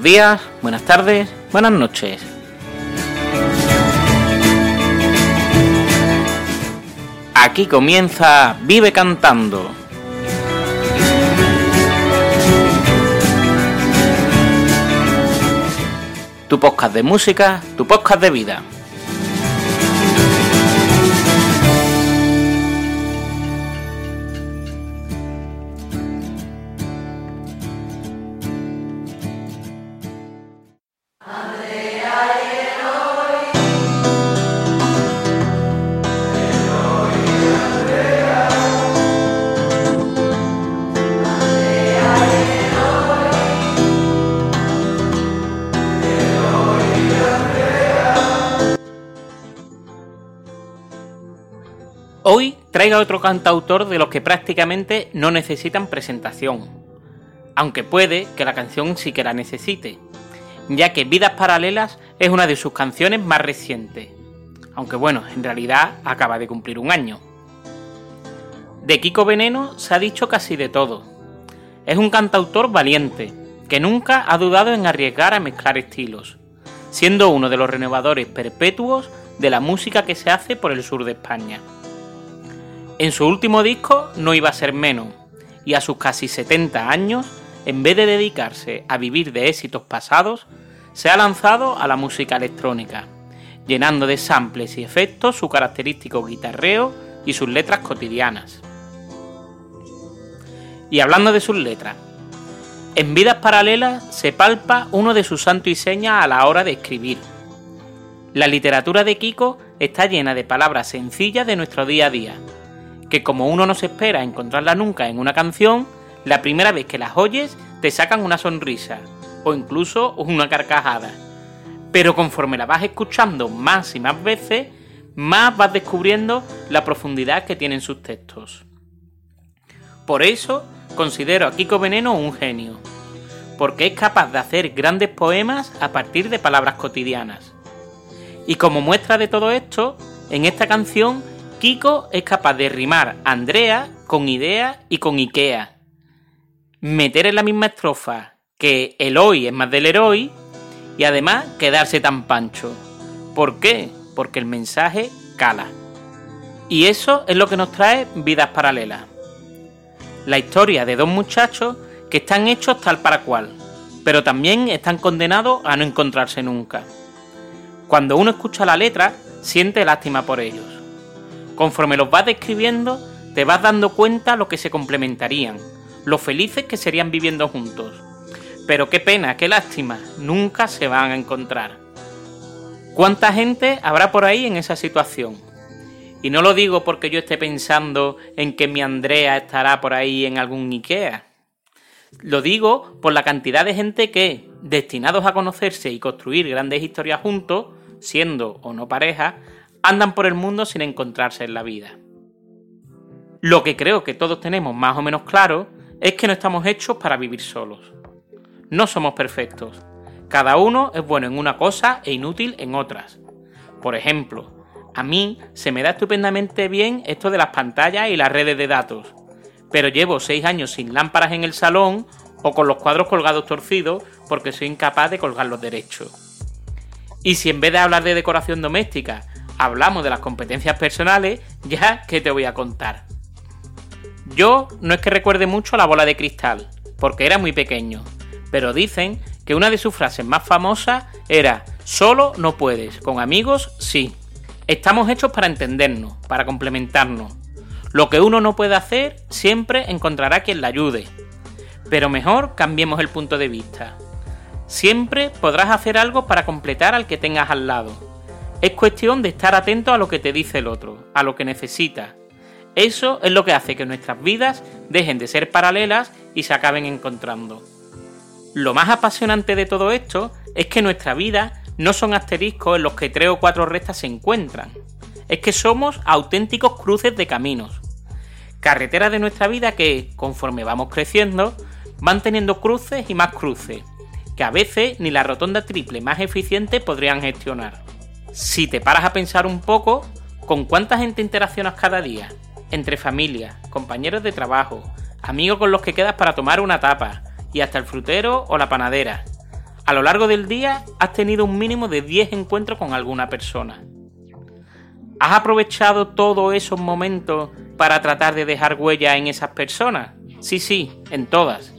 Buenos días, buenas tardes, buenas noches. Aquí comienza Vive Cantando. Tu podcast de música, tu podcast de vida. Hoy traigo a otro cantautor de los que prácticamente no necesitan presentación, aunque puede que la canción sí que la necesite, ya que Vidas Paralelas es una de sus canciones más recientes, aunque bueno, en realidad acaba de cumplir un año. De Kiko Veneno se ha dicho casi de todo. Es un cantautor valiente, que nunca ha dudado en arriesgar a mezclar estilos, siendo uno de los renovadores perpetuos de la música que se hace por el sur de España. En su último disco no iba a ser menos, y a sus casi 70 años, en vez de dedicarse a vivir de éxitos pasados, se ha lanzado a la música electrónica, llenando de samples y efectos su característico guitarreo y sus letras cotidianas. Y hablando de sus letras, en Vidas Paralelas se palpa uno de sus santos y señas a la hora de escribir. La literatura de Kiko está llena de palabras sencillas de nuestro día a día, que como uno no se espera encontrarla nunca en una canción, la primera vez que las oyes te sacan una sonrisa o incluso una carcajada. Pero conforme la vas escuchando más y más veces, más vas descubriendo la profundidad que tienen sus textos. Por eso considero a Kiko Veneno un genio, porque es capaz de hacer grandes poemas a partir de palabras cotidianas. Y como muestra de todo esto, en esta canción Kiko es capaz de rimar Andrea con idea y con Ikea. Meter en la misma estrofa que el hoy es más del héroe y además quedarse tan pancho. ¿Por qué? Porque el mensaje cala. Y eso es lo que nos trae Vidas Paralelas. La historia de dos muchachos que están hechos tal para cual, pero también están condenados a no encontrarse nunca. Cuando uno escucha la letra, siente lástima por ellos Conforme los vas describiendo, te vas dando cuenta lo que se complementarían, lo felices que serían viviendo juntos. Pero qué pena, qué lástima, nunca se van a encontrar. ¿Cuánta gente habrá por ahí en esa situación? Y no lo digo porque yo esté pensando en que mi Andrea estará por ahí en algún Ikea. Lo digo por la cantidad de gente que, destinados a conocerse y construir grandes historias juntos, siendo o no pareja, andan por el mundo sin encontrarse en la vida. Lo que creo que todos tenemos más o menos claro es que no estamos hechos para vivir solos. No somos perfectos. Cada uno es bueno en una cosa e inútil en otras. Por ejemplo, a mí se me da estupendamente bien esto de las pantallas y las redes de datos, pero llevo seis años sin lámparas en el salón o con los cuadros colgados torcidos porque soy incapaz de colgarlos derechos. Y si en vez de hablar de decoración doméstica hablamos de las competencias personales, ya que te voy a contar. Yo no es que recuerde mucho la bola de cristal, porque era muy pequeño, pero dicen que una de sus frases más famosas era solo no puedes, con amigos sí. Estamos hechos para entendernos, para complementarnos. Lo que uno no puede hacer, siempre encontrará quien la ayude. Pero mejor cambiemos el punto de vista. Siempre podrás hacer algo para completar al que tengas al lado es cuestión de estar atento a lo que te dice el otro, a lo que necesita. Eso es lo que hace que nuestras vidas dejen de ser paralelas y se acaben encontrando. Lo más apasionante de todo esto es que nuestra vida no son asteriscos en los que tres o cuatro rectas se encuentran. Es que somos auténticos cruces de caminos. Carreteras de nuestra vida que, conforme vamos creciendo, van teniendo cruces y más cruces, que a veces ni la rotonda triple más eficiente podrían gestionar. Si te paras a pensar un poco, ¿con cuánta gente interaccionas cada día? Entre familia, compañeros de trabajo, amigos con los que quedas para tomar una tapa, y hasta el frutero o la panadera. A lo largo del día has tenido un mínimo de 10 encuentros con alguna persona. ¿Has aprovechado todos esos momentos para tratar de dejar huella en esas personas? Sí, sí, en todas.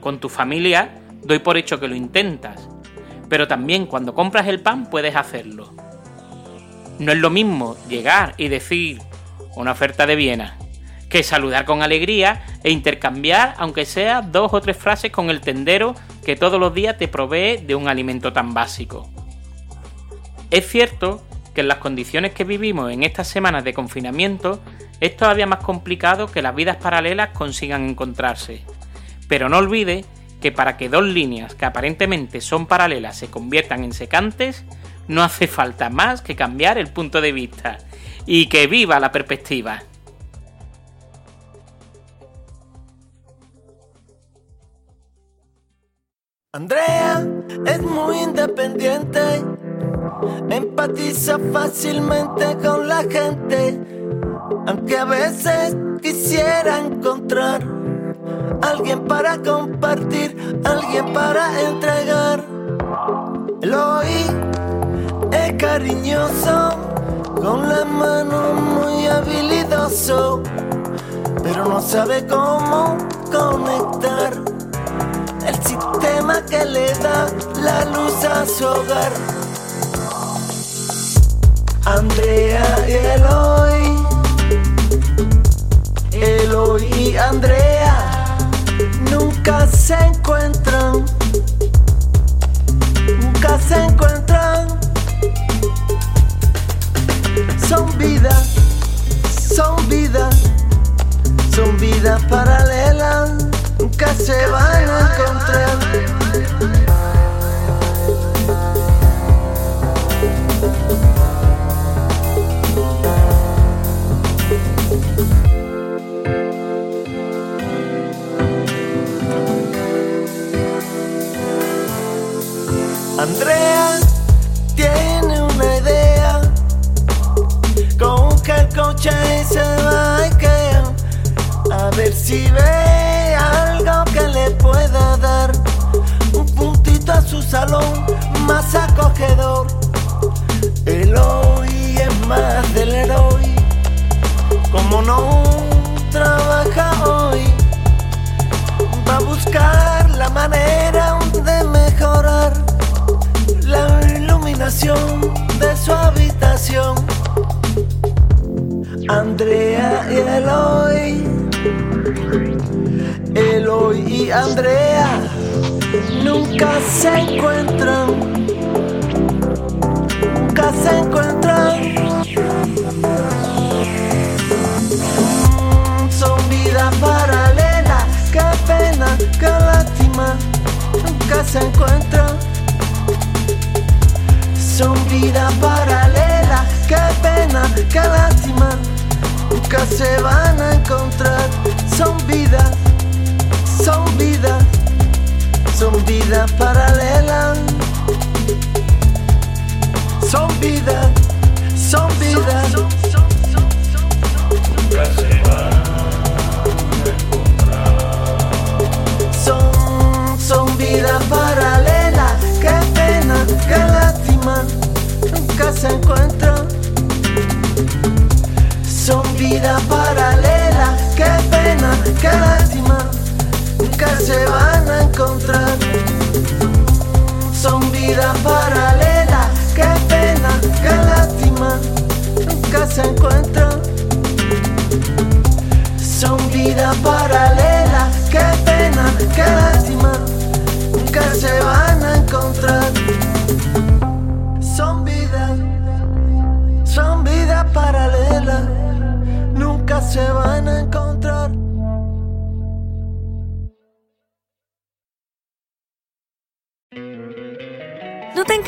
Con tu familia doy por hecho que lo intentas, pero también cuando compras el pan puedes hacerlo. No es lo mismo llegar y decir una oferta de Viena que saludar con alegría e intercambiar, aunque sea dos o tres frases con el tendero que todos los días te provee de un alimento tan básico. Es cierto que en las condiciones que vivimos en estas semanas de confinamiento es todavía más complicado que las vidas paralelas consigan encontrarse. Pero no olvide que para que dos líneas que aparentemente son paralelas se conviertan en secantes, no hace falta más que cambiar el punto de vista. Y que viva la perspectiva. Andrea es muy independiente, empatiza fácilmente con la gente, aunque a veces quisiera encontrar alguien para compartir, alguien para entregar. Eloy es cariñoso, con la mano muy habilidoso, pero no sabe cómo conectar el sistema que le da la luz a su hogar. Andrea y Eloy, Eloy Andrea se encuentran, nunca se encuentran. Son vidas, son vidas, son vidas paralelas nunca se van a encontrar. A ver si ve algo que le pueda dar un puntito a su salón más acogedor. El hoy es más del héroe, como no trabaja hoy, va a buscar la manera de mejorar la iluminación de su habitación. Andrea y Eloy, Eloy Andrea nunca se encuentran, nunca se encuentran. Son vidas paralelas, qué pena, qué lástima, nunca se encuentran. Son vidas paralelas, qué pena, vidas paralelas. Son vidas, son vidas. Son, son vidas paralelas, qué pena, qué lástima, nunca se encuentran. Son vidas paralelas, qué pena, qué lástima, nunca se van a encontrar. Son vidas paralelas, qué pena, qué lástima, nunca se encuentran. Son vidas paralelas, qué pena, qué lástima, nunca se van a encontrar. Son vidas, son vidas paralelas, nunca se ¿No te